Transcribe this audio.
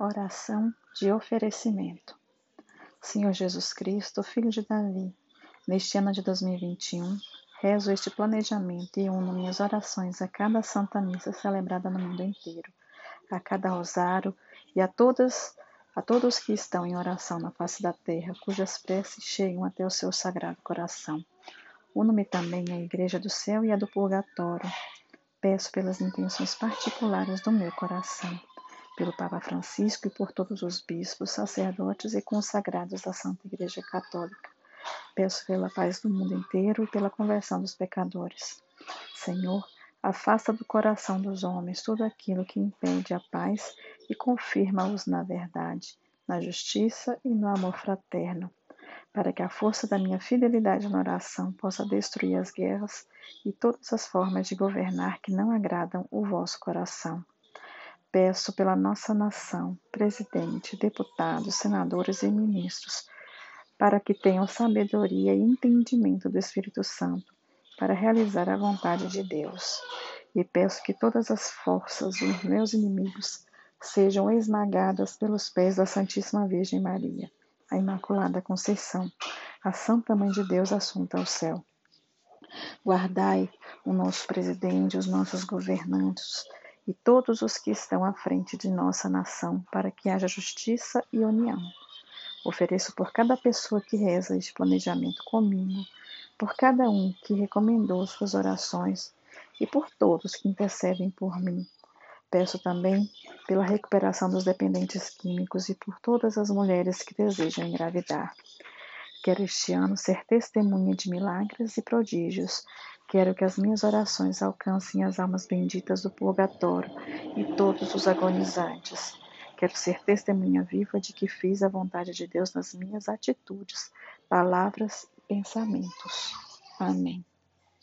Oração de oferecimento. Senhor Jesus Cristo, Filho de Davi, neste ano de 2021, rezo este planejamento e uno minhas orações a cada Santa Missa celebrada no mundo inteiro, a cada rosário e a todas a todos que estão em oração na face da terra, cujas preces chegam até o seu sagrado coração. Uno-me também à Igreja do Céu e à do Purgatório. Peço pelas intenções particulares do meu coração pelo Papa Francisco e por todos os bispos, sacerdotes e consagrados da Santa Igreja Católica. Peço pela paz do mundo inteiro e pela conversão dos pecadores. Senhor, afasta do coração dos homens tudo aquilo que impede a paz e confirma-os na verdade, na justiça e no amor fraterno, para que a força da minha fidelidade na oração possa destruir as guerras e todas as formas de governar que não agradam o vosso coração. Peço pela nossa nação, presidente, deputados, senadores e ministros, para que tenham sabedoria e entendimento do Espírito Santo para realizar a vontade de Deus. E peço que todas as forças dos meus inimigos sejam esmagadas pelos pés da Santíssima Virgem Maria, a Imaculada Conceição, a Santa Mãe de Deus assunta ao céu. Guardai o nosso presidente, os nossos governantes, e todos os que estão à frente de nossa nação, para que haja justiça e união. Ofereço por cada pessoa que reza este planejamento comigo, por cada um que recomendou suas orações e por todos que intercedem por mim. Peço também pela recuperação dos dependentes químicos e por todas as mulheres que desejam engravidar. Quero este ano ser testemunha de milagres e prodígios, Quero que as minhas orações alcancem as almas benditas do purgatório e todos os agonizantes. Quero ser testemunha viva de que fiz a vontade de Deus nas minhas atitudes, palavras e pensamentos. Amém.